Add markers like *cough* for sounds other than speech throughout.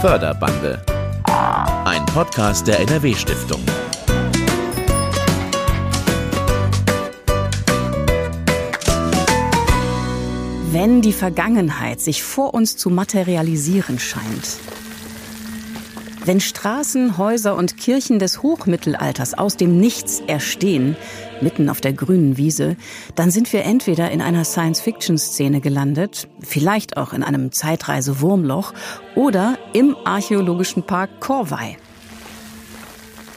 Förderbande. Ein Podcast der NRW-Stiftung. Wenn die Vergangenheit sich vor uns zu materialisieren scheint, wenn Straßen, Häuser und Kirchen des Hochmittelalters aus dem Nichts erstehen, mitten auf der grünen Wiese, dann sind wir entweder in einer Science-Fiction-Szene gelandet, vielleicht auch in einem Zeitreise-Wurmloch oder im archäologischen Park Corvey.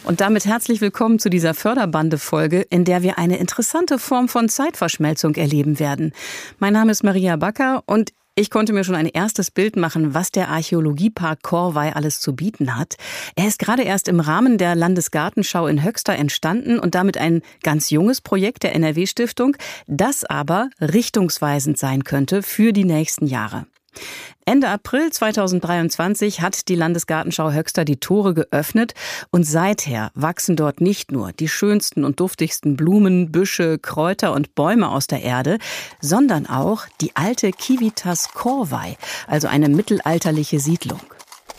Und damit herzlich willkommen zu dieser Förderbande-Folge, in der wir eine interessante Form von Zeitverschmelzung erleben werden. Mein Name ist Maria Backer und ich konnte mir schon ein erstes Bild machen, was der Archäologiepark Korwei alles zu bieten hat. Er ist gerade erst im Rahmen der Landesgartenschau in Höxter entstanden und damit ein ganz junges Projekt der NRW-Stiftung, das aber richtungsweisend sein könnte für die nächsten Jahre. Ende April 2023 hat die Landesgartenschau Höxter die Tore geöffnet und seither wachsen dort nicht nur die schönsten und duftigsten Blumen, Büsche, Kräuter und Bäume aus der Erde, sondern auch die alte Kivitas Corvei, also eine mittelalterliche Siedlung.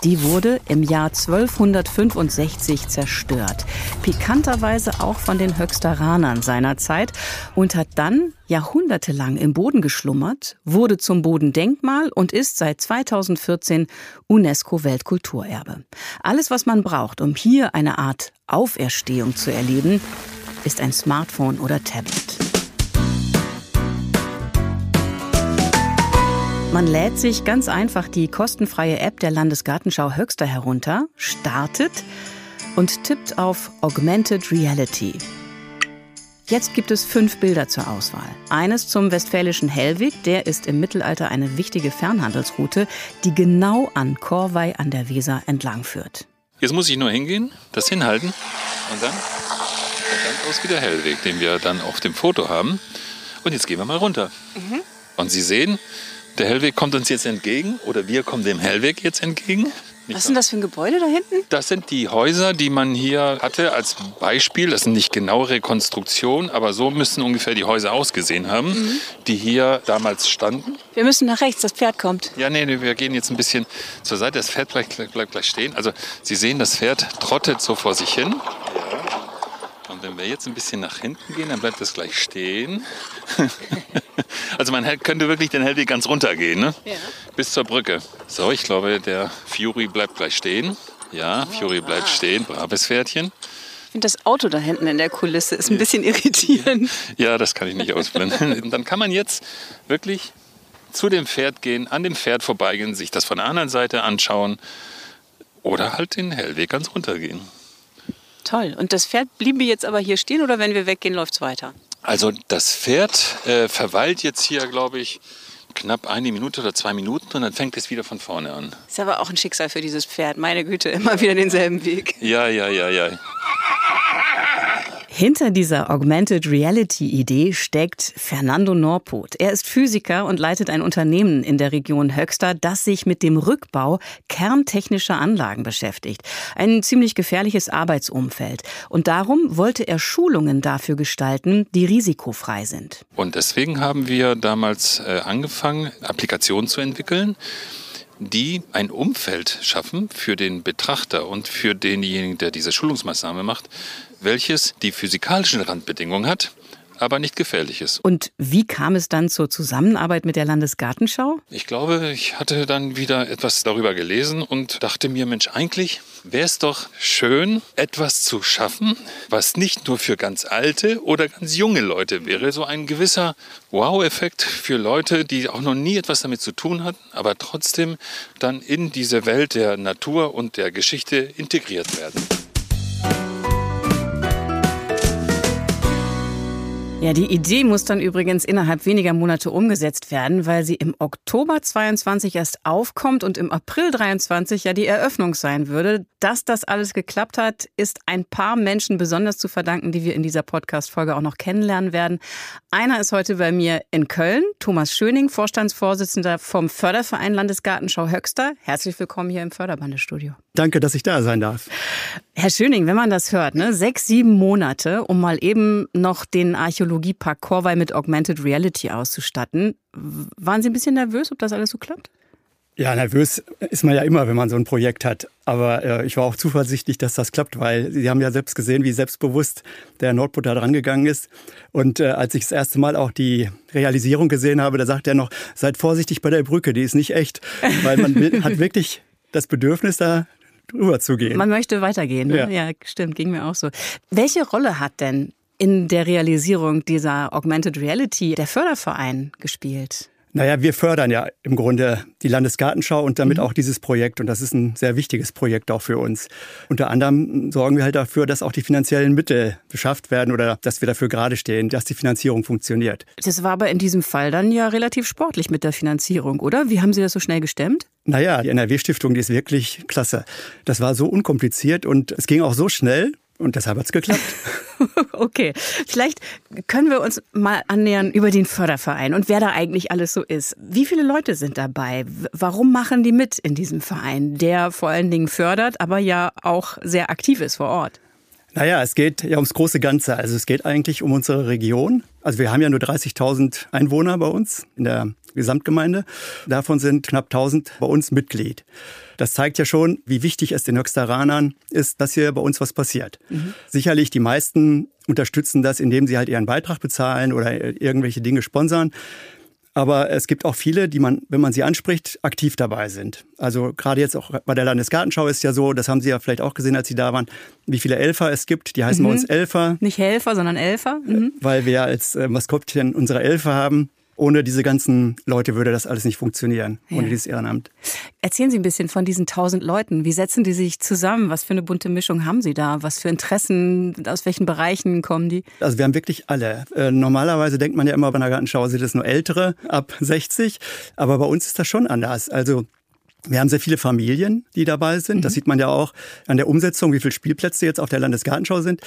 Die wurde im Jahr 1265 zerstört. Pikanterweise auch von den Höxteranern seiner Zeit und hat dann jahrhundertelang im Boden geschlummert, wurde zum Bodendenkmal und ist seit 2014 UNESCO-Weltkulturerbe. Alles, was man braucht, um hier eine Art Auferstehung zu erleben, ist ein Smartphone oder Tablet. Man lädt sich ganz einfach die kostenfreie App der Landesgartenschau Höxter herunter, startet und tippt auf Augmented Reality. Jetzt gibt es fünf Bilder zur Auswahl. Eines zum westfälischen Hellwig, der ist im Mittelalter eine wichtige Fernhandelsroute, die genau an Korvei an der Weser entlang führt. Jetzt muss ich nur hingehen, das hinhalten und dann, dann aus wie der Hellweg, den wir dann auf dem Foto haben. Und jetzt gehen wir mal runter. Mhm. Und Sie sehen, der Hellweg kommt uns jetzt entgegen oder wir kommen dem Hellweg jetzt entgegen. Nicht Was denn das für ein Gebäude da hinten? Das sind die Häuser, die man hier hatte als Beispiel. Das sind nicht genaue Rekonstruktionen, aber so müssen ungefähr die Häuser ausgesehen haben, mhm. die hier damals standen. Wir müssen nach rechts, das Pferd kommt. Ja, nee, nee wir gehen jetzt ein bisschen zur Seite. Das Pferd bleibt, bleibt gleich stehen. Also Sie sehen, das Pferd trottet so vor sich hin. Und wenn wir jetzt ein bisschen nach hinten gehen, dann bleibt es gleich stehen. *laughs* also man könnte wirklich den Hellweg ganz runtergehen, ne? Ja. Bis zur Brücke. So, ich glaube, der Fury bleibt gleich stehen. Ja, oh, Fury bleibt stehen. Braves Pferdchen. Ich finde das Auto da hinten in der Kulisse ist ein bisschen irritierend. *laughs* Ja, das kann ich nicht ausblenden. Und *laughs* dann kann man jetzt wirklich zu dem Pferd gehen, an dem Pferd vorbeigehen, sich das von der anderen Seite anschauen oder halt den Hellweg ganz runtergehen. Toll. Und das Pferd bliebe jetzt aber hier stehen oder wenn wir weggehen, läuft es weiter? Also das Pferd äh, verweilt jetzt hier, glaube ich, knapp eine Minute oder zwei Minuten und dann fängt es wieder von vorne an. Ist aber auch ein Schicksal für dieses Pferd. Meine Güte, immer wieder denselben Weg. Ja, ja, ja, ja. Hinter dieser Augmented Reality Idee steckt Fernando Norpot. Er ist Physiker und leitet ein Unternehmen in der Region Höxter, das sich mit dem Rückbau kerntechnischer Anlagen beschäftigt. Ein ziemlich gefährliches Arbeitsumfeld. Und darum wollte er Schulungen dafür gestalten, die risikofrei sind. Und deswegen haben wir damals äh, angefangen, Applikationen zu entwickeln die ein Umfeld schaffen für den Betrachter und für denjenigen, der diese Schulungsmaßnahme macht, welches die physikalischen Randbedingungen hat, aber nicht gefährlich ist. Und wie kam es dann zur Zusammenarbeit mit der Landesgartenschau? Ich glaube, ich hatte dann wieder etwas darüber gelesen und dachte mir, Mensch, eigentlich wäre es doch schön, etwas zu schaffen, was nicht nur für ganz alte oder ganz junge Leute wäre. So ein gewisser Wow-Effekt für Leute, die auch noch nie etwas damit zu tun hatten, aber trotzdem dann in diese Welt der Natur und der Geschichte integriert werden. Ja, die Idee muss dann übrigens innerhalb weniger Monate umgesetzt werden, weil sie im Oktober 22 erst aufkommt und im April 23 ja die Eröffnung sein würde. Dass das alles geklappt hat, ist ein paar Menschen besonders zu verdanken, die wir in dieser Podcast-Folge auch noch kennenlernen werden. Einer ist heute bei mir in Köln, Thomas Schöning, Vorstandsvorsitzender vom Förderverein Landesgartenschau Höxter. Herzlich willkommen hier im Förderbandestudio. Danke, dass ich da sein darf. Herr Schöning, wenn man das hört, ne, sechs, sieben Monate, um mal eben noch den Archäologiepark Korwei mit Augmented Reality auszustatten. Waren Sie ein bisschen nervös, ob das alles so klappt? Ja, nervös ist man ja immer, wenn man so ein Projekt hat. Aber äh, ich war auch zuversichtlich, dass das klappt, weil Sie haben ja selbst gesehen, wie selbstbewusst der Nordpol da dran gegangen ist. Und äh, als ich das erste Mal auch die Realisierung gesehen habe, da sagt er noch, seid vorsichtig bei der Brücke, die ist nicht echt. Weil man *laughs* hat wirklich das Bedürfnis, da drüber zu gehen. Man möchte weitergehen. Ne? Ja. ja, stimmt, ging mir auch so. Welche Rolle hat denn in der Realisierung dieser Augmented Reality der Förderverein gespielt? Naja, wir fördern ja im Grunde die Landesgartenschau und damit mhm. auch dieses Projekt. Und das ist ein sehr wichtiges Projekt auch für uns. Unter anderem sorgen wir halt dafür, dass auch die finanziellen Mittel beschafft werden oder dass wir dafür gerade stehen, dass die Finanzierung funktioniert. Das war aber in diesem Fall dann ja relativ sportlich mit der Finanzierung, oder? Wie haben Sie das so schnell gestemmt? Naja, die NRW-Stiftung, die ist wirklich klasse. Das war so unkompliziert und es ging auch so schnell. Und deshalb hat es geklappt. *laughs* okay, vielleicht können wir uns mal annähern über den Förderverein und wer da eigentlich alles so ist. Wie viele Leute sind dabei? Warum machen die mit in diesem Verein, der vor allen Dingen fördert, aber ja auch sehr aktiv ist vor Ort? Naja, es geht ja ums große Ganze. Also es geht eigentlich um unsere Region. Also wir haben ja nur 30.000 Einwohner bei uns in der Gesamtgemeinde. Davon sind knapp 1000 bei uns Mitglied. Das zeigt ja schon, wie wichtig es den Höchsteranern ist, dass hier bei uns was passiert. Mhm. Sicherlich die meisten unterstützen das, indem sie halt ihren Beitrag bezahlen oder irgendwelche Dinge sponsern. Aber es gibt auch viele, die man, wenn man sie anspricht, aktiv dabei sind. Also gerade jetzt auch bei der Landesgartenschau ist ja so, das haben Sie ja vielleicht auch gesehen, als Sie da waren, wie viele Elfer es gibt. Die heißen mhm. bei uns Elfer. Nicht Helfer, sondern Elfer. Mhm. Weil wir als äh, Maskottchen unsere Elfer haben. Ohne diese ganzen Leute würde das alles nicht funktionieren, ja. ohne dieses Ehrenamt. Erzählen Sie ein bisschen von diesen tausend Leuten. Wie setzen die sich zusammen? Was für eine bunte Mischung haben Sie da? Was für Interessen, aus welchen Bereichen kommen die? Also wir haben wirklich alle. Äh, normalerweise denkt man ja immer bei einer Gartenschau sind es nur Ältere ab 60, aber bei uns ist das schon anders. Also wir haben sehr viele Familien, die dabei sind. Mhm. Das sieht man ja auch an der Umsetzung, wie viele Spielplätze jetzt auf der Landesgartenschau sind.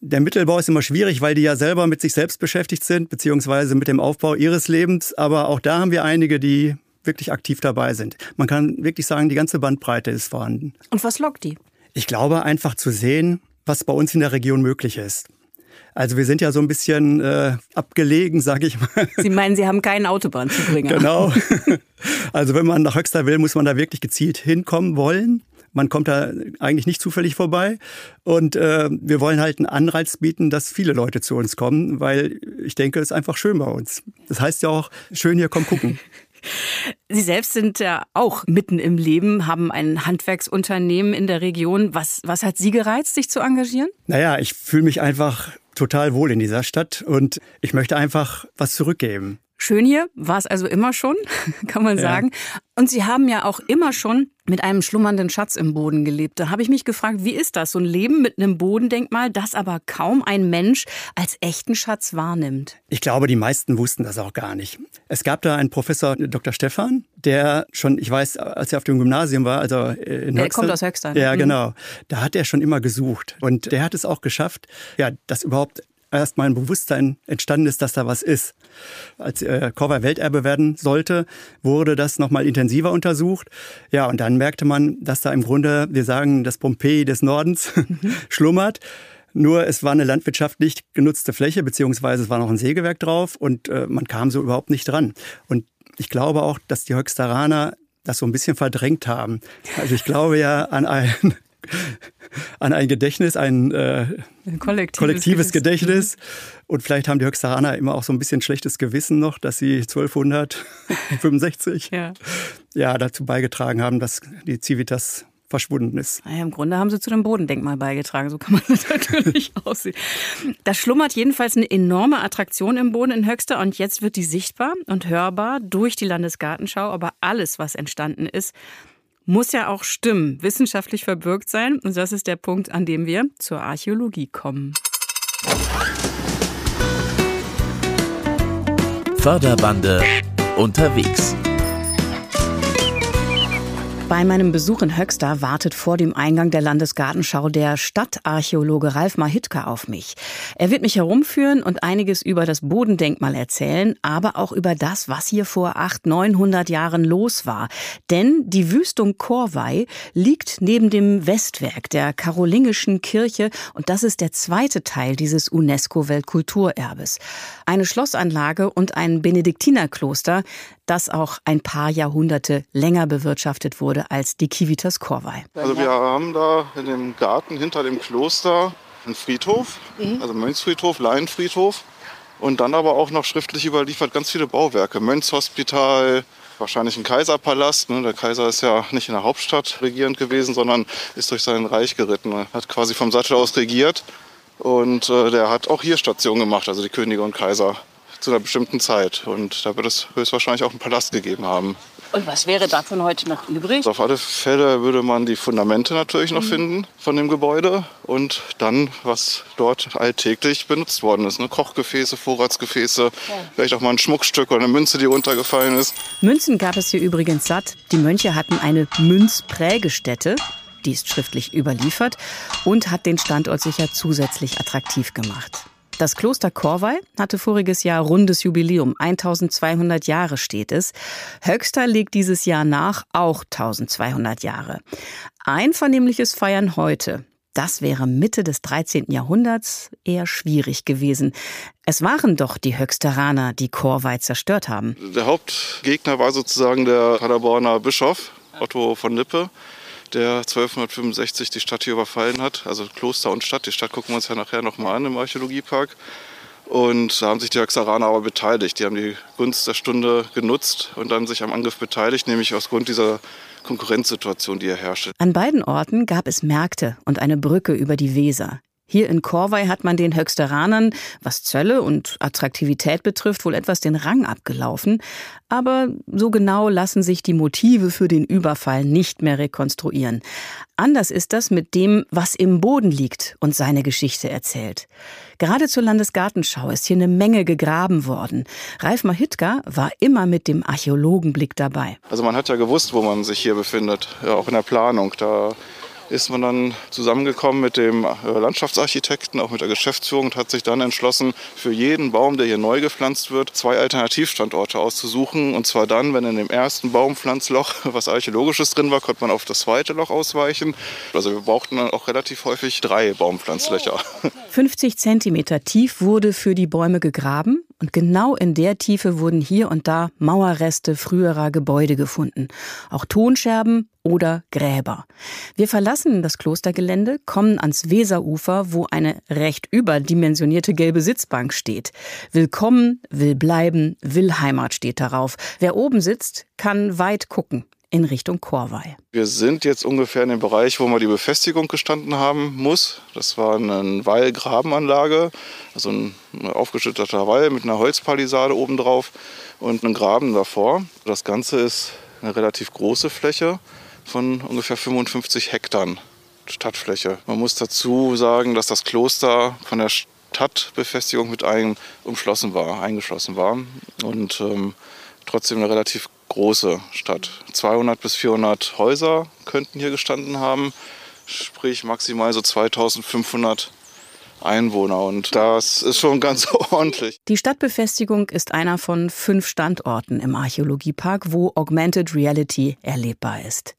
Der Mittelbau ist immer schwierig, weil die ja selber mit sich selbst beschäftigt sind, beziehungsweise mit dem Aufbau ihres Lebens. Aber auch da haben wir einige, die wirklich aktiv dabei sind. Man kann wirklich sagen, die ganze Bandbreite ist vorhanden. Und was lockt die? Ich glaube einfach zu sehen, was bei uns in der Region möglich ist. Also wir sind ja so ein bisschen äh, abgelegen, sage ich mal. Sie meinen, Sie haben keinen Autobahnzubringer. Genau. Also wenn man nach Höxter will, muss man da wirklich gezielt hinkommen wollen. Man kommt da eigentlich nicht zufällig vorbei. Und äh, wir wollen halt einen Anreiz bieten, dass viele Leute zu uns kommen, weil ich denke, es ist einfach schön bei uns. Das heißt ja auch, schön hier, komm gucken. Sie selbst sind ja auch mitten im Leben, haben ein Handwerksunternehmen in der Region. Was, was hat Sie gereizt, sich zu engagieren? Naja, ich fühle mich einfach total wohl in dieser Stadt und ich möchte einfach was zurückgeben. Schön hier war es also immer schon, *laughs* kann man sagen. Ja. Und Sie haben ja auch immer schon mit einem schlummernden Schatz im Boden gelebt. Da habe ich mich gefragt, wie ist das, so ein Leben mit einem Bodendenkmal, das aber kaum ein Mensch als echten Schatz wahrnimmt? Ich glaube, die meisten wussten das auch gar nicht. Es gab da einen Professor, Dr. Stefan, der schon, ich weiß, als er auf dem Gymnasium war, also in Der Höxter, kommt aus Höxter. Ne? Ja, mhm. genau. Da hat er schon immer gesucht. Und der hat es auch geschafft, ja, das überhaupt erst mal ein Bewusstsein entstanden ist, dass da was ist. Als äh, Korver Welterbe werden sollte, wurde das nochmal intensiver untersucht. Ja, und dann merkte man, dass da im Grunde, wir sagen, das Pompeji des Nordens *laughs* schlummert. Nur es war eine landwirtschaftlich genutzte Fläche, beziehungsweise es war noch ein Sägewerk drauf und äh, man kam so überhaupt nicht dran. Und ich glaube auch, dass die Höxteraner das so ein bisschen verdrängt haben. Also ich glaube ja an ein an ein Gedächtnis, ein, äh, ein kollektives, kollektives Gedächtnis. Und vielleicht haben die Höxteraner immer auch so ein bisschen schlechtes Gewissen noch, dass sie 1265 *laughs* ja. ja dazu beigetragen haben, dass die Civitas verschwunden ist. Naja, Im Grunde haben sie zu dem Bodendenkmal beigetragen, so kann man *laughs* das natürlich aussehen. Da schlummert jedenfalls eine enorme Attraktion im Boden in Höxter und jetzt wird die sichtbar und hörbar durch die Landesgartenschau. Aber alles, was entstanden ist, muss ja auch stimmen, wissenschaftlich verbürgt sein. Und das ist der Punkt, an dem wir zur Archäologie kommen. Förderbande unterwegs. Bei meinem Besuch in Höxter wartet vor dem Eingang der Landesgartenschau der Stadtarchäologe Ralf Mahitka auf mich. Er wird mich herumführen und einiges über das Bodendenkmal erzählen, aber auch über das, was hier vor 800, 900 Jahren los war. Denn die Wüstung Korvei liegt neben dem Westwerk der Karolingischen Kirche und das ist der zweite Teil dieses UNESCO-Weltkulturerbes. Eine Schlossanlage und ein Benediktinerkloster, das auch ein paar Jahrhunderte länger bewirtschaftet wurde als die Civitas Corvai. Also wir haben da in dem Garten hinter dem Kloster einen Friedhof, mhm. also Mönchsfriedhof, Laienfriedhof. Und dann aber auch noch schriftlich überliefert ganz viele Bauwerke. Mönchshospital, wahrscheinlich ein Kaiserpalast. Ne? Der Kaiser ist ja nicht in der Hauptstadt regierend gewesen, sondern ist durch sein Reich geritten. Er hat quasi vom Sattel aus regiert. Und äh, der hat auch hier Station gemacht, also die Könige und Kaiser zu einer bestimmten Zeit. Und da wird es höchstwahrscheinlich auch einen Palast gegeben haben. Und was wäre davon heute noch übrig? Also auf alle Fälle würde man die Fundamente natürlich noch mhm. finden von dem Gebäude und dann, was dort alltäglich benutzt worden ist. Ne? Kochgefäße, Vorratsgefäße, ja. vielleicht auch mal ein Schmuckstück oder eine Münze, die runtergefallen ist. Münzen gab es hier übrigens satt. Die Mönche hatten eine Münzprägestätte. Die ist schriftlich überliefert und hat den Standort sicher zusätzlich attraktiv gemacht. Das Kloster Korwei hatte voriges Jahr rundes Jubiläum. 1200 Jahre steht es. Höxter legt dieses Jahr nach, auch 1200 Jahre. Einvernehmliches Feiern heute. Das wäre Mitte des 13. Jahrhunderts eher schwierig gewesen. Es waren doch die Höxteraner, die Korwei zerstört haben. Der Hauptgegner war sozusagen der Paderborner Bischof Otto von Lippe der 1265 die Stadt hier überfallen hat. Also Kloster und Stadt. Die Stadt gucken wir uns ja nachher nochmal an im Archäologiepark. Und da haben sich die Höxeraner aber beteiligt. Die haben die Gunst der Stunde genutzt und dann sich am Angriff beteiligt, nämlich aus Grund dieser Konkurrenzsituation, die hier herrschte. An beiden Orten gab es Märkte und eine Brücke über die Weser. Hier in Korwei hat man den Höxteranern, was Zölle und Attraktivität betrifft, wohl etwas den Rang abgelaufen. Aber so genau lassen sich die Motive für den Überfall nicht mehr rekonstruieren. Anders ist das mit dem, was im Boden liegt und seine Geschichte erzählt. Gerade zur Landesgartenschau ist hier eine Menge gegraben worden. Ralf Mahitka war immer mit dem Archäologenblick dabei. Also man hat ja gewusst, wo man sich hier befindet, ja, auch in der Planung. Da ist man dann zusammengekommen mit dem äh, Landschaftsarchitekten, auch mit der Geschäftsführung und hat sich dann entschlossen, für jeden Baum, der hier neu gepflanzt wird, zwei Alternativstandorte auszusuchen. Und zwar dann, wenn in dem ersten Baumpflanzloch *laughs* was Archäologisches drin war, konnte man auf das zweite Loch ausweichen. Also wir brauchten dann auch relativ häufig drei Baumpflanzlöcher. *laughs* 50 Zentimeter tief wurde für die Bäume gegraben und genau in der Tiefe wurden hier und da Mauerreste früherer Gebäude gefunden. Auch Tonscherben oder Gräber. Wir verlassen das Klostergelände, kommen ans Weserufer, wo eine recht überdimensionierte gelbe Sitzbank steht. Willkommen, will bleiben, will Heimat steht darauf. Wer oben sitzt, kann weit gucken in Richtung Chorweih. Wir sind jetzt ungefähr in dem Bereich, wo mal die Befestigung gestanden haben muss. Das war eine Wallgrabenanlage, also ein aufgeschütteter Wall mit einer Holzpalisade obendrauf und einem Graben davor. Das Ganze ist eine relativ große Fläche von ungefähr 55 Hektar Stadtfläche. Man muss dazu sagen, dass das Kloster von der Stadtbefestigung mit einem umschlossen war, eingeschlossen war und ähm, trotzdem eine relativ große Stadt. 200 bis 400 Häuser könnten hier gestanden haben, sprich maximal so 2500 Einwohner und das ist schon ganz *laughs* ordentlich. Die Stadtbefestigung ist einer von fünf Standorten im Archäologiepark, wo Augmented Reality erlebbar ist.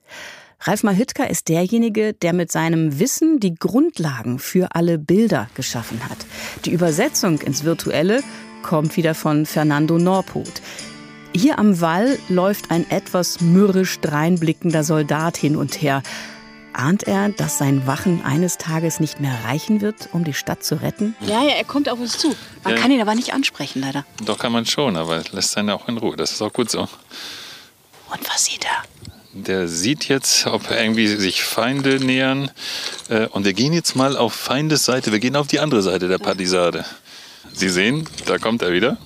Ralf Mahitka ist derjenige, der mit seinem Wissen die Grundlagen für alle Bilder geschaffen hat. Die Übersetzung ins Virtuelle kommt wieder von Fernando Norput. Hier am Wall läuft ein etwas mürrisch dreinblickender Soldat hin und her. Ahnt er, dass sein Wachen eines Tages nicht mehr reichen wird, um die Stadt zu retten? Ja, ja, er kommt auf uns zu. Man ja. kann ihn aber nicht ansprechen, leider. Doch kann man schon, aber lässt seinen auch in Ruhe. Das ist auch gut so. Und was sieht er? Der sieht jetzt, ob irgendwie sich Feinde nähern. Äh, und wir gehen jetzt mal auf Feindes Seite. Wir gehen auf die andere Seite der Palisade. Sie sehen, da kommt er wieder.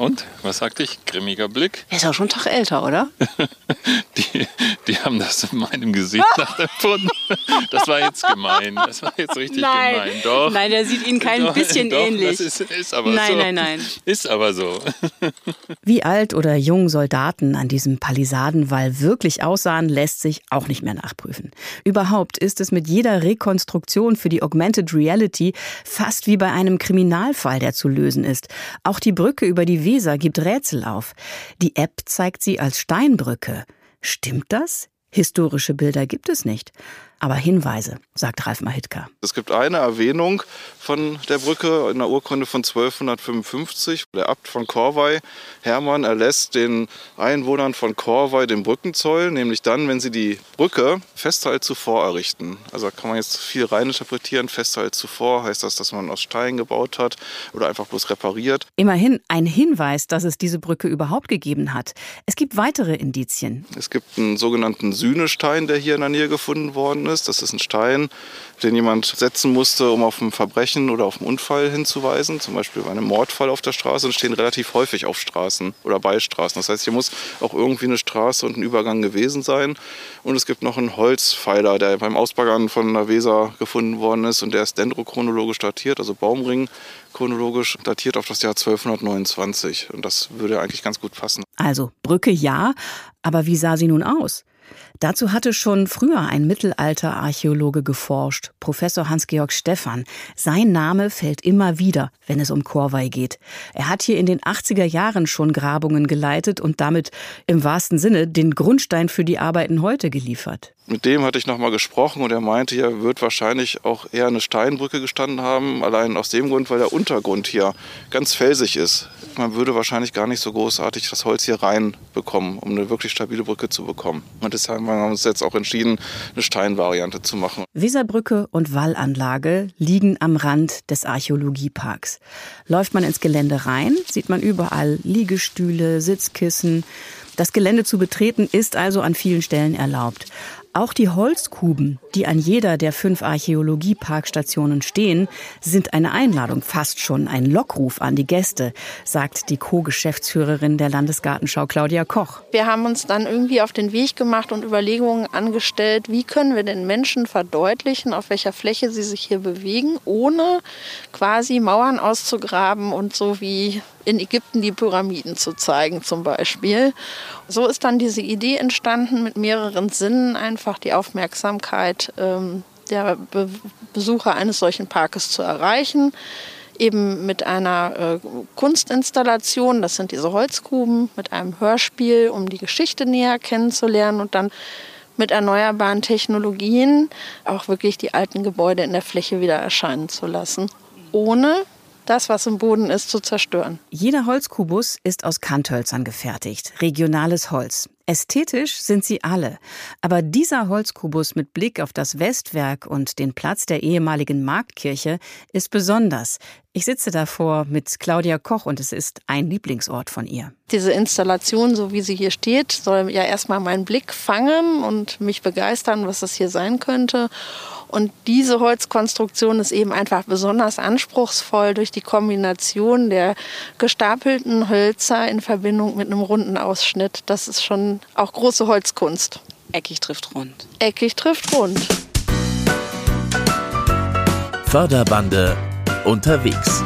Und? Was sagte ich? Grimmiger Blick. Er ist auch schon einen Tag älter, oder? *laughs* die, die haben das in meinem Gesicht *laughs* nachempfunden. Das war jetzt gemein. Das war jetzt richtig nein. gemein. Doch. Nein, der sieht Ihnen kein doch, bisschen doch, ähnlich. Das ist, ist aber nein, so. Nein, nein, nein. Ist aber so. *laughs* Wie alt oder jung Soldaten an diesem Palisadenwall wirklich aussahen, lässt sich auch nicht mehr nachprüfen. Überhaupt ist es mit jeder Rekonstruktion für die Augmented Reality fast wie bei einem Kriminalfall, der zu lösen ist. Auch die Brücke über die Weser gibt Rätsel auf. Die App zeigt sie als Steinbrücke. Stimmt das? Historische Bilder gibt es nicht. Aber Hinweise, sagt Ralf Mahitka. Es gibt eine Erwähnung von der Brücke in der Urkunde von 1255. Der Abt von Korvey, Hermann, erlässt den Einwohnern von Korvey den Brückenzoll, nämlich dann, wenn sie die Brücke Festhalt zuvor errichten. Also da kann man jetzt viel reininterpretieren. Festhalt zuvor heißt das, dass man aus Stein gebaut hat oder einfach bloß repariert. Immerhin ein Hinweis, dass es diese Brücke überhaupt gegeben hat. Es gibt weitere Indizien. Es gibt einen sogenannten Sühnestein, der hier in der Nähe gefunden worden ist. Das ist ein Stein, den jemand setzen musste, um auf ein Verbrechen oder auf einen Unfall hinzuweisen. Zum Beispiel bei einem Mordfall auf der Straße und stehen relativ häufig auf Straßen oder bei Straßen. Das heißt, hier muss auch irgendwie eine Straße und ein Übergang gewesen sein. Und es gibt noch einen Holzpfeiler, der beim Ausbaggern von der Weser gefunden worden ist und der ist dendrochronologisch datiert, also Baumring chronologisch datiert auf das Jahr 1229. Und das würde eigentlich ganz gut passen. Also Brücke ja, aber wie sah sie nun aus? Dazu hatte schon früher ein Mittelalterarchäologe geforscht, Professor Hans-Georg Stephan. Sein Name fällt immer wieder, wenn es um Korvey geht. Er hat hier in den 80er Jahren schon Grabungen geleitet und damit im wahrsten Sinne den Grundstein für die Arbeiten heute geliefert. Mit dem hatte ich nochmal gesprochen und er meinte, hier wird wahrscheinlich auch eher eine Steinbrücke gestanden haben, allein aus dem Grund, weil der Untergrund hier ganz felsig ist. Man würde wahrscheinlich gar nicht so großartig das Holz hier reinbekommen, um eine wirklich stabile Brücke zu bekommen. Und deshalb haben wir uns jetzt auch entschieden, eine Steinvariante zu machen. Weserbrücke und Wallanlage liegen am Rand des Archäologieparks. Läuft man ins Gelände rein, sieht man überall Liegestühle, Sitzkissen. Das Gelände zu betreten ist also an vielen Stellen erlaubt. Auch die Holzkuben, die an jeder der fünf Archäologieparkstationen stehen, sind eine Einladung, fast schon ein Lockruf an die Gäste, sagt die Co-Geschäftsführerin der Landesgartenschau Claudia Koch. Wir haben uns dann irgendwie auf den Weg gemacht und Überlegungen angestellt, wie können wir den Menschen verdeutlichen, auf welcher Fläche sie sich hier bewegen, ohne quasi Mauern auszugraben und so wie in Ägypten die Pyramiden zu zeigen zum Beispiel. So ist dann diese Idee entstanden, mit mehreren Sinnen einfach die Aufmerksamkeit ähm, der Be Besucher eines solchen Parkes zu erreichen. Eben mit einer äh, Kunstinstallation, das sind diese Holzkuben, mit einem Hörspiel, um die Geschichte näher kennenzulernen und dann mit erneuerbaren Technologien auch wirklich die alten Gebäude in der Fläche wieder erscheinen zu lassen, ohne das, was im Boden ist, zu zerstören. Jeder Holzkubus ist aus Kanthölzern gefertigt, regionales Holz. Ästhetisch sind sie alle. Aber dieser Holzkubus mit Blick auf das Westwerk und den Platz der ehemaligen Marktkirche ist besonders. Ich sitze davor mit Claudia Koch und es ist ein Lieblingsort von ihr. Diese Installation, so wie sie hier steht, soll ja erstmal meinen Blick fangen und mich begeistern, was das hier sein könnte. Und diese Holzkonstruktion ist eben einfach besonders anspruchsvoll durch die Kombination der gestapelten Hölzer in Verbindung mit einem runden Ausschnitt. Das ist schon auch große Holzkunst. Eckig trifft rund. Eckig trifft rund. Förderbande unterwegs.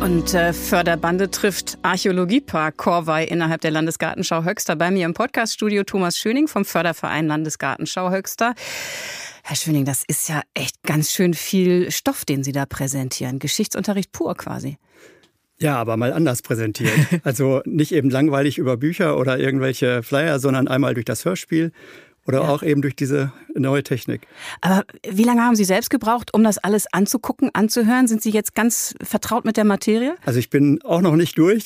Und äh, Förderbande trifft Archäologiepark Korvey innerhalb der Landesgartenschau Höxter. Bei mir im Podcaststudio Thomas Schöning vom Förderverein Landesgartenschau Höxter. Herr Schöning, das ist ja echt ganz schön viel Stoff, den Sie da präsentieren. Geschichtsunterricht pur quasi. Ja, aber mal anders präsentiert. *laughs* Also nicht eben langweilig über Bücher oder irgendwelche Flyer, sondern einmal durch das Hörspiel oder ja. auch eben durch diese neue Technik. Aber wie lange haben Sie selbst gebraucht, um das alles anzugucken, anzuhören? Sind Sie jetzt ganz vertraut mit der Materie? Also ich bin auch noch nicht durch,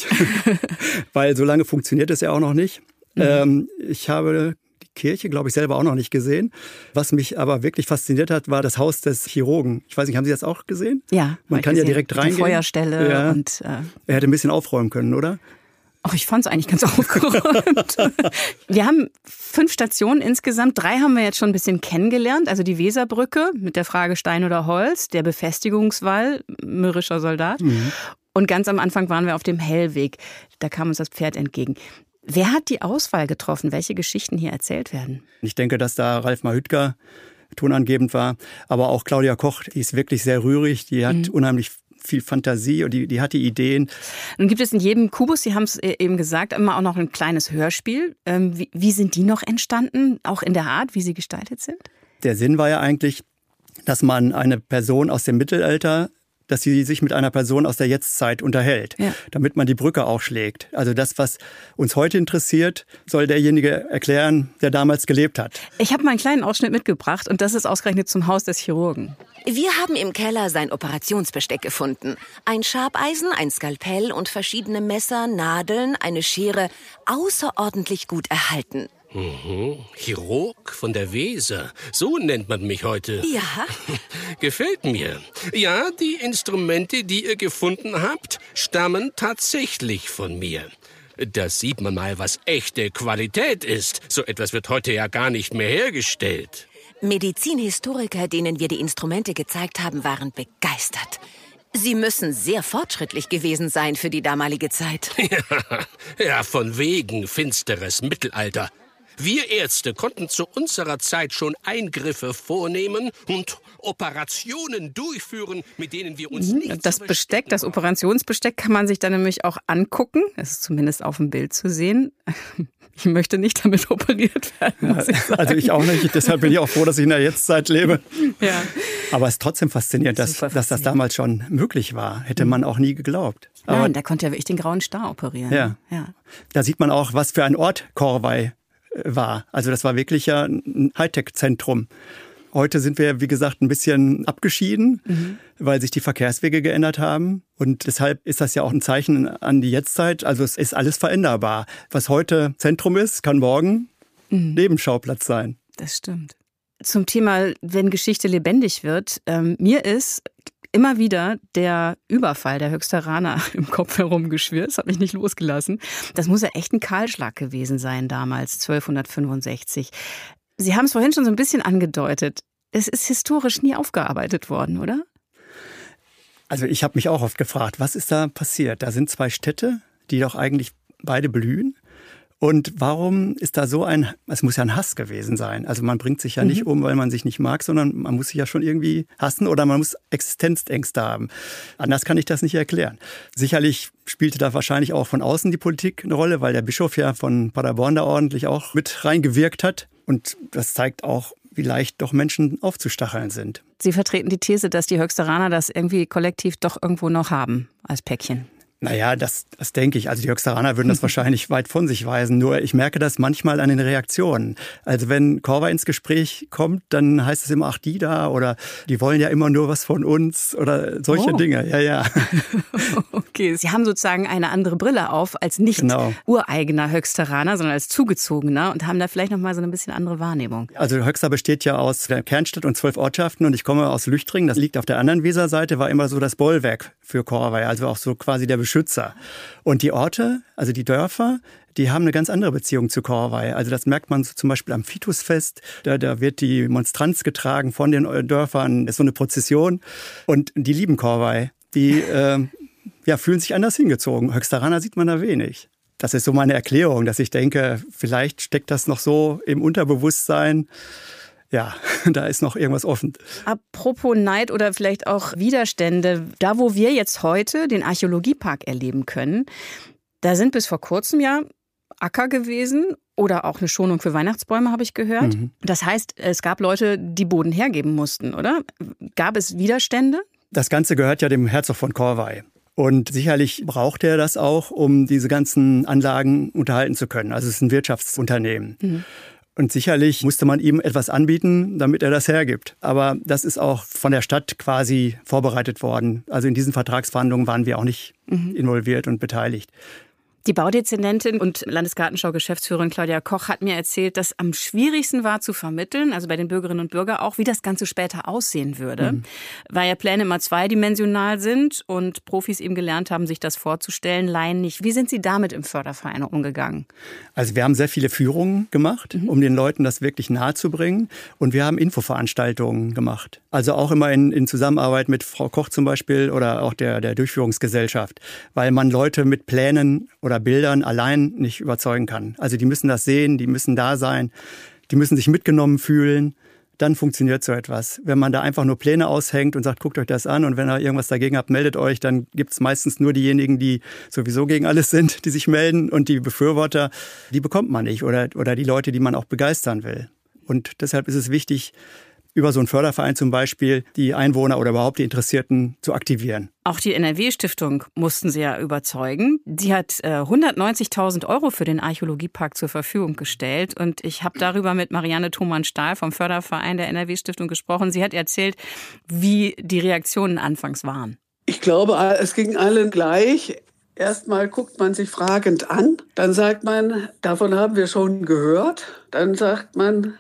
*laughs* weil so lange funktioniert es ja auch noch nicht. Mhm. Ähm, ich habe die Kirche, glaube ich, selber auch noch nicht gesehen. Was mich aber wirklich fasziniert hat, war das Haus des Chirurgen. Ich weiß nicht, haben Sie das auch gesehen? Ja. Man kann gesehen. ja direkt reingehen. Die Feuerstelle ja. und. Äh er hätte ein bisschen aufräumen können, oder? Ach, ich fand es eigentlich ganz *laughs* aufgeräumt. wir haben fünf Stationen insgesamt. Drei haben wir jetzt schon ein bisschen kennengelernt. Also die Weserbrücke mit der Frage Stein oder Holz, der Befestigungswall, mürrischer Soldat. Mhm. Und ganz am Anfang waren wir auf dem Hellweg. Da kam uns das Pferd entgegen. Wer hat die Auswahl getroffen, welche Geschichten hier erzählt werden? Ich denke, dass da Ralf Mahütker tonangebend war, aber auch Claudia Koch, die ist wirklich sehr rührig, die hat mhm. unheimlich viel Fantasie und die, die hatte Ideen. Nun gibt es in jedem Kubus, Sie haben es äh, eben gesagt, immer auch noch ein kleines Hörspiel. Ähm, wie, wie sind die noch entstanden, auch in der Art, wie sie gestaltet sind? Der Sinn war ja eigentlich, dass man eine Person aus dem Mittelalter dass sie sich mit einer Person aus der Jetztzeit unterhält, Ja. damit man die Brücke auch schlägt. Also das, was uns heute interessiert, soll derjenige erklären, der damals gelebt hat. Ich habe mal einen kleinen Ausschnitt mitgebracht und das ist ausgerechnet zum Haus des Chirurgen. Wir haben im Keller sein Operationsbesteck gefunden. Ein Schabeisen, ein Skalpell und verschiedene Messer, Nadeln, eine Schere. Außerordentlich gut erhalten. Mhm. Chirurg von der Weser. So nennt man mich heute. Ja, *laughs* Gefällt mir. Ja, die Instrumente, die ihr gefunden habt, stammen tatsächlich von mir. Das sieht man mal, was echte Qualität ist. So etwas wird heute ja gar nicht mehr hergestellt. Medizinhistoriker, denen wir die Instrumente gezeigt haben, waren begeistert. Sie müssen sehr fortschrittlich gewesen sein für die damalige Zeit. Ja, *laughs* ja, von wegen finsteres Mittelalter. Wir Ärzte konnten zu unserer Zeit schon Eingriffe vornehmen und Operationen durchführen, mit denen wir uns nicht Mhm. Das zu Besteck, das Operationsbesteck kann man sich dann nämlich auch angucken. Es ist zumindest auf dem Bild zu sehen. *laughs* Ich möchte nicht damit operiert werden. Muss ich sagen. *laughs* Also ich auch nicht. Deshalb bin ich auch froh, dass ich in der Jetztzeit lebe. Ja. Aber es ist trotzdem faszinierend, dass, Super dass das faszinierend. damals schon möglich war. Hätte man auch nie geglaubt. Aber Nein, der konnte ja wirklich den grauen Star operieren. Ja. ja. da sieht man auch, was für ein Ort Korwei äh, war. Also das war wirklich ja ein Hightech-Zentrum. Heute sind wir, wie gesagt, ein bisschen abgeschieden, weil sich die Verkehrswege geändert haben. Und deshalb ist das ja auch ein Zeichen an die Jetztzeit. Also es ist alles veränderbar. Was heute Zentrum ist, kann morgen Nebenschauplatz sein. Das stimmt. Zum Thema, wenn Geschichte lebendig wird, ähm, mir ist immer wieder der Überfall der Höchsteraner *laughs* im Kopf herumgeschwirrt. Das hat mich nicht losgelassen. Das muss ja echt ein Kahlschlag gewesen sein damals, 1265. Sie haben es vorhin schon so ein bisschen angedeutet. Es ist historisch nie aufgearbeitet worden, oder? Also ich habe mich auch oft gefragt, was ist da passiert? Da sind zwei Städte, die doch eigentlich beide blühen. Und warum ist da so ein, es muss ja ein Hass gewesen sein. Also man bringt sich ja nicht um, weil man sich nicht mag, sondern man muss sich ja schon irgendwie hassen oder man muss Existenzängste haben. Anders kann ich das nicht erklären. Sicherlich spielte da wahrscheinlich auch von außen die Politik eine Rolle, weil der Bischof ja von Paderborn da ordentlich auch mit reingewirkt hat. Und das zeigt auch, wie leicht doch Menschen aufzustacheln sind. Sie vertreten die These, dass die Höchsteraner das irgendwie kollektiv doch irgendwo noch haben als Päckchen. Naja, das, das denke ich. Also die Höchsteraner würden das wahrscheinlich weit von sich weisen. Nur ich merke das manchmal an den Reaktionen. Also wenn Korva ins Gespräch kommt, dann heißt es immer, ach die da oder die wollen ja immer nur was von uns oder solche Oh. Dinge. Ja, ja. *laughs* Okay, Sie haben sozusagen eine andere Brille auf als nicht Genau. ureigener Höchsteraner, sondern als zugezogener und haben da vielleicht noch mal so ein bisschen andere Wahrnehmung. Also Höxter besteht ja aus der Kernstadt und zwölf Ortschaften und ich komme aus Lüchtringen. Das liegt auf der anderen Weserseite, war immer so das Bollwerk für Korvei, also auch so quasi der Beschützer. Und die Orte, also die Dörfer, die haben eine ganz andere Beziehung zu Korvei. Also das merkt man so zum Beispiel am Fitusfest. Da, da wird die Monstranz getragen von den äh, Dörfern. Das ist so eine Prozession. Und die lieben Korvei. Die äh, *laughs* ja, fühlen sich anders hingezogen. Höxteraner sieht man da wenig. Das ist so meine Erklärung, dass ich denke, vielleicht steckt das noch so im Unterbewusstsein. Ja, *laughs* da ist noch irgendwas offen. Apropos Neid oder vielleicht auch Widerstände, da wo wir jetzt heute den Archäologiepark erleben können, da sind bis vor kurzem ja Acker gewesen oder auch eine Schonung für Weihnachtsbäume, habe ich gehört. Das heißt, es gab Leute, die Boden hergeben mussten, oder? Gab es Widerstände? Das Ganze gehört ja dem Herzog von Corvey. Und sicherlich braucht er das auch, um diese ganzen Anlagen unterhalten zu können. Also es ist ein Wirtschaftsunternehmen. Und sicherlich musste man ihm etwas anbieten, damit er das hergibt. Aber das ist auch von der Stadt quasi vorbereitet worden. Also in diesen Vertragsverhandlungen waren wir auch nicht involviert und beteiligt. Die Baudezernentin und Landesgartenschau-Geschäftsführerin Claudia Koch hat mir erzählt, dass am schwierigsten war zu vermitteln, also bei den Bürgerinnen und Bürgern auch, wie das Ganze später aussehen würde. Weil ja Pläne immer zweidimensional sind und Profis eben gelernt haben, sich das vorzustellen, Laien nicht. Wie sind Sie damit im Förderverein umgegangen? Also wir haben sehr viele Führungen gemacht, um den Leuten das wirklich nahezubringen. Und wir haben Infoveranstaltungen gemacht. Also auch immer in, in Zusammenarbeit mit Frau Koch zum Beispiel oder auch der, der Durchführungsgesellschaft, weil man Leute mit Plänen oder Bildern allein nicht überzeugen kann. Also die müssen das sehen, die müssen da sein, die müssen sich mitgenommen fühlen. Dann funktioniert so etwas. Wenn man da einfach nur Pläne aushängt und sagt, guckt euch das an und wenn ihr irgendwas dagegen habt, meldet euch, dann gibt es meistens nur diejenigen, die sowieso gegen alles sind, die sich melden und die Befürworter, die bekommt man nicht oder, oder die Leute, die man auch begeistern will. Und deshalb ist es wichtig, über so einen Förderverein zum Beispiel die Einwohner oder überhaupt die Interessierten zu aktivieren. Auch die NRW-Stiftung mussten sie ja überzeugen. Sie hat äh, 190.000 Euro für den Archäologiepark zur Verfügung gestellt. Und ich habe darüber mit Marianne Thomann-Stahl vom Förderverein der NRW-Stiftung gesprochen. Sie hat erzählt, wie die Reaktionen anfangs waren. Ich glaube, es ging allen gleich. Erstmal guckt man sich fragend an, dann sagt man, davon haben wir schon gehört. Dann sagt man,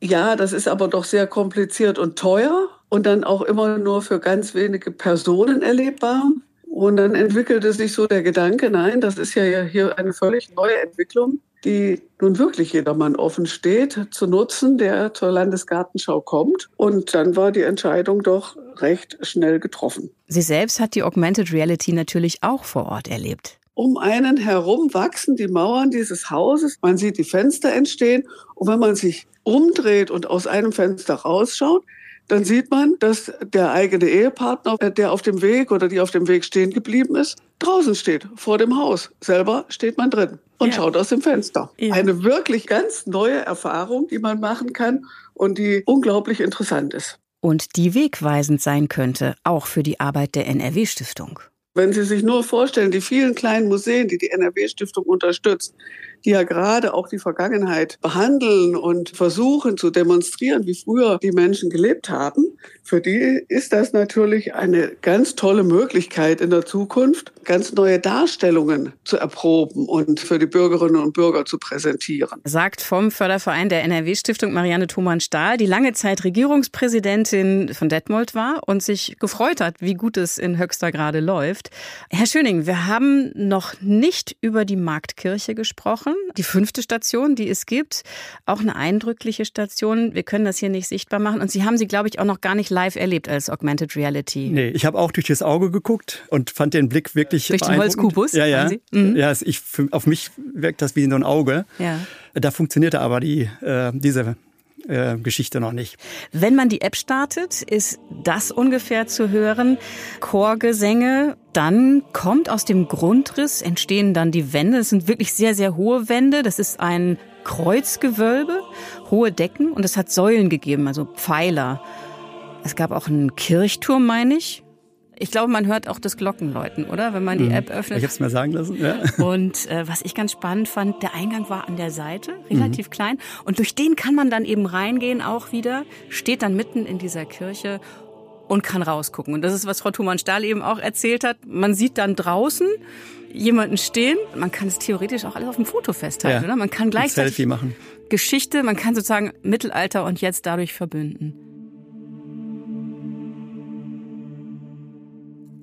ja, das ist aber doch sehr kompliziert und teuer und dann auch immer nur für ganz wenige Personen erlebbar. Und dann entwickelte sich so der Gedanke, nein, das ist ja hier eine völlig neue Entwicklung, die nun wirklich jedermann offen steht, zu nutzen, der zur Landesgartenschau kommt. Und dann war die Entscheidung doch recht schnell getroffen. Sie selbst hat die Augmented Reality natürlich auch vor Ort erlebt. Um einen herum wachsen die Mauern dieses Hauses. Man sieht die Fenster entstehen. Und wenn man sich umdreht und aus einem Fenster rausschaut, dann sieht man, dass der eigene Ehepartner, äh, der auf dem Weg oder die auf dem Weg stehen geblieben ist, draußen steht, vor dem Haus. Selber steht man drin und ja. schaut aus dem Fenster. Ja. Eine wirklich ganz neue Erfahrung, die man machen kann und die unglaublich interessant ist. Und die wegweisend sein könnte, auch für die Arbeit der NRW-Stiftung. Wenn Sie sich nur vorstellen, die vielen kleinen Museen, die die NRW-Stiftung unterstützt, die ja gerade auch die Vergangenheit behandeln und versuchen zu demonstrieren, wie früher die Menschen gelebt haben, für die ist das natürlich eine ganz tolle Möglichkeit in der Zukunft, ganz neue Darstellungen zu erproben und für die Bürgerinnen und Bürger zu präsentieren. Sagt vom Förderverein der NRW-Stiftung Marianne Thomann-Stahl, die lange Zeit Regierungspräsidentin von Detmold war und sich gefreut hat, wie gut es in Höxter gerade läuft. Herr Schöning, wir haben noch nicht über die Marktkirche gesprochen, die fünfte Station, die es gibt. Auch eine eindrückliche Station. Wir können das hier nicht sichtbar machen. Und Sie haben sie, glaube ich, auch noch gar nicht live erlebt als Augmented Reality. Nee, ich habe auch durch das Auge geguckt und fand den Blick wirklich Durch den Holzkubus? Ja, ja. Mhm. ja ich, auf mich wirkt das wie so ein Auge. Ja. Da funktionierte aber die, äh, diese äh, Geschichte noch nicht. Wenn man die App startet, ist das ungefähr zu hören. Chorgesänge, dann kommt aus dem Grundriss, entstehen dann die Wände. Das sind wirklich sehr, sehr hohe Wände. Das ist ein Kreuzgewölbe, hohe Decken und es hat Säulen gegeben, also Pfeiler. Es gab auch einen Kirchturm, meine ich. Ich glaube, man hört auch das Glockenläuten, oder? Wenn man die mhm. App öffnet. Ich habe es mir sagen lassen. Ja. Und äh, was ich ganz spannend fand, der Eingang war an der Seite, relativ mhm. klein. Und durch den kann man dann eben reingehen auch wieder, steht dann mitten in dieser Kirche und kann rausgucken. Und das ist, was Frau Thumann-Stahl eben auch erzählt hat. Man sieht dann draußen jemanden stehen. Man kann es theoretisch auch alles auf dem Foto festhalten, ja. oder? Man kann gleichzeitig Selfie machen. Geschichte, man kann sozusagen Mittelalter und jetzt dadurch verbünden.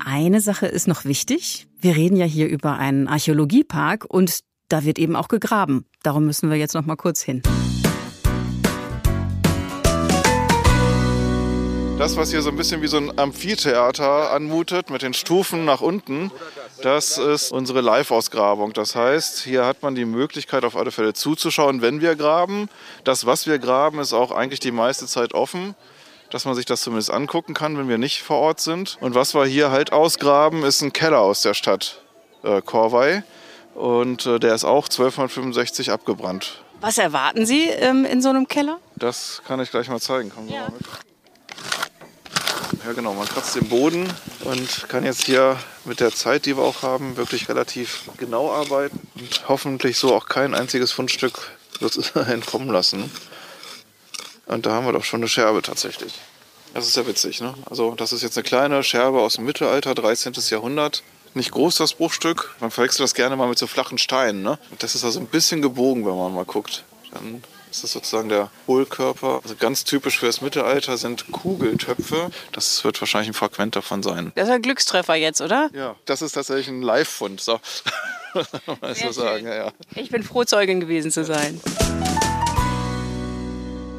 Eine Sache ist noch wichtig. Wir reden ja hier über einen Archäologiepark und da wird eben auch gegraben. Darum müssen wir jetzt noch mal kurz hin. Das, was hier so ein bisschen wie so ein Amphitheater anmutet, mit den Stufen nach unten, das ist unsere Live-Ausgrabung. Das heißt, hier hat man die Möglichkeit, auf alle Fälle zuzuschauen, wenn wir graben. Das, was wir graben, ist auch eigentlich die meiste Zeit offen dass man sich das zumindest angucken kann, wenn wir nicht vor Ort sind. Und was wir hier halt ausgraben, ist ein Keller aus der Stadt äh, Korvey. Und äh, der ist auch 1265 abgebrannt. Was erwarten Sie ähm, in so einem Keller? Das kann ich gleich mal zeigen. Kommen Sie ja. mal mit. Ja genau, man kratzt den Boden und kann jetzt hier mit der Zeit, die wir auch haben, wirklich relativ genau arbeiten und hoffentlich so auch kein einziges Fundstück *laughs* entkommen lassen. Und da haben wir doch schon eine Scherbe tatsächlich. Das ist ja witzig, ne? Also das ist jetzt eine kleine Scherbe aus dem Mittelalter, 13. Jahrhundert. Nicht groß das Bruchstück. Man verwechselt das gerne mal mit so flachen Steinen, ne? Das ist also ein bisschen gebogen, wenn man mal guckt. Dann ist das sozusagen der Hohlkörper. Also ganz typisch für das Mittelalter sind Kugeltöpfe. Das wird wahrscheinlich ein Fragment davon sein. Das ist ein Glückstreffer jetzt, oder? Ja, das ist tatsächlich ein Live-Fund. So. *laughs* So sagen, ja, ja. Ich bin froh, Zeugin gewesen zu sein.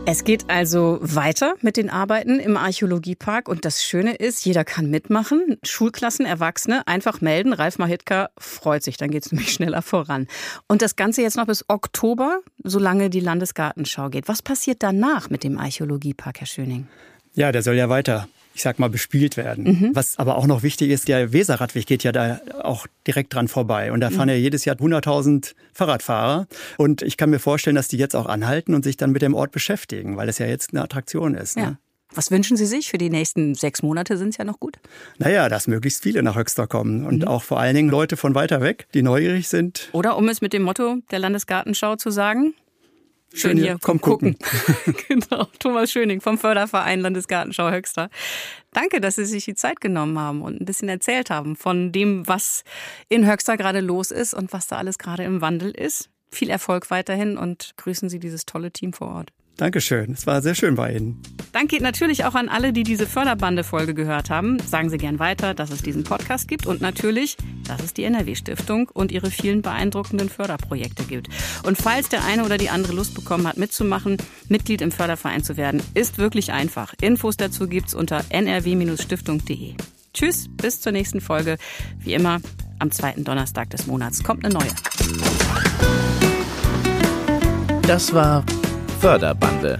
Es geht also weiter mit den Arbeiten im Archäologiepark und das Schöne ist, jeder kann mitmachen. Schulklassen, Erwachsene, einfach melden. Ralf Mahitka freut sich, dann geht es *laughs* nämlich schneller voran. Und das Ganze jetzt noch bis Oktober, solange die Landesgartenschau geht. Was passiert danach mit dem Archäologiepark, Herr Schöning? Ja, der soll ja weiter ich sag mal, bespielt werden. Mhm. Was aber auch noch wichtig ist, der Weserradweg geht ja da auch direkt dran vorbei. Und da fahren mhm. ja jedes Jahr 100.000 Fahrradfahrer. Und ich kann mir vorstellen, dass die jetzt auch anhalten und sich dann mit dem Ort beschäftigen, weil es ja jetzt eine Attraktion ist. Ne? Ja. Was wünschen Sie sich für die nächsten sechs Monate? Sind es ja noch gut? Naja, dass möglichst viele nach Höxter kommen und mhm. auch vor allen Dingen Leute von weiter weg, die neugierig sind. Oder um es mit dem Motto der Landesgartenschau zu sagen, Schön hier, komm gucken. gucken. *laughs* genau, Thomas Schöning vom Förderverein Landesgartenschau Höxter. Danke, dass Sie sich die Zeit genommen haben und ein bisschen erzählt haben von dem, was in Höxter gerade los ist und was da alles gerade im Wandel ist. Viel Erfolg weiterhin und grüßen Sie dieses tolle Team vor Ort. Dankeschön. Es war sehr schön bei Ihnen. Dank geht natürlich auch an alle, die diese Förderbande-Folge gehört haben. Sagen Sie gern weiter, dass es diesen Podcast gibt und natürlich, dass es die NRW-Stiftung und ihre vielen beeindruckenden Förderprojekte gibt. Und falls der eine oder die andere Lust bekommen hat, mitzumachen, Mitglied im Förderverein zu werden, ist wirklich einfach. Infos dazu gibt's unter nrw-stiftung.de. Tschüss, bis zur nächsten Folge. Wie immer, am zweiten Donnerstag des Monats kommt eine neue. Das war Förderbande.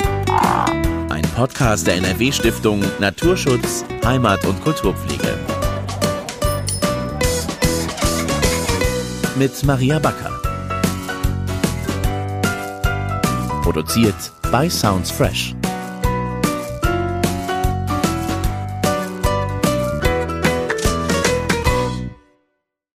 Ein Podcast der NRW-Stiftung Naturschutz, Heimat und Kulturpflege. Mit Maria Backer. Produziert bei Sounds Fresh.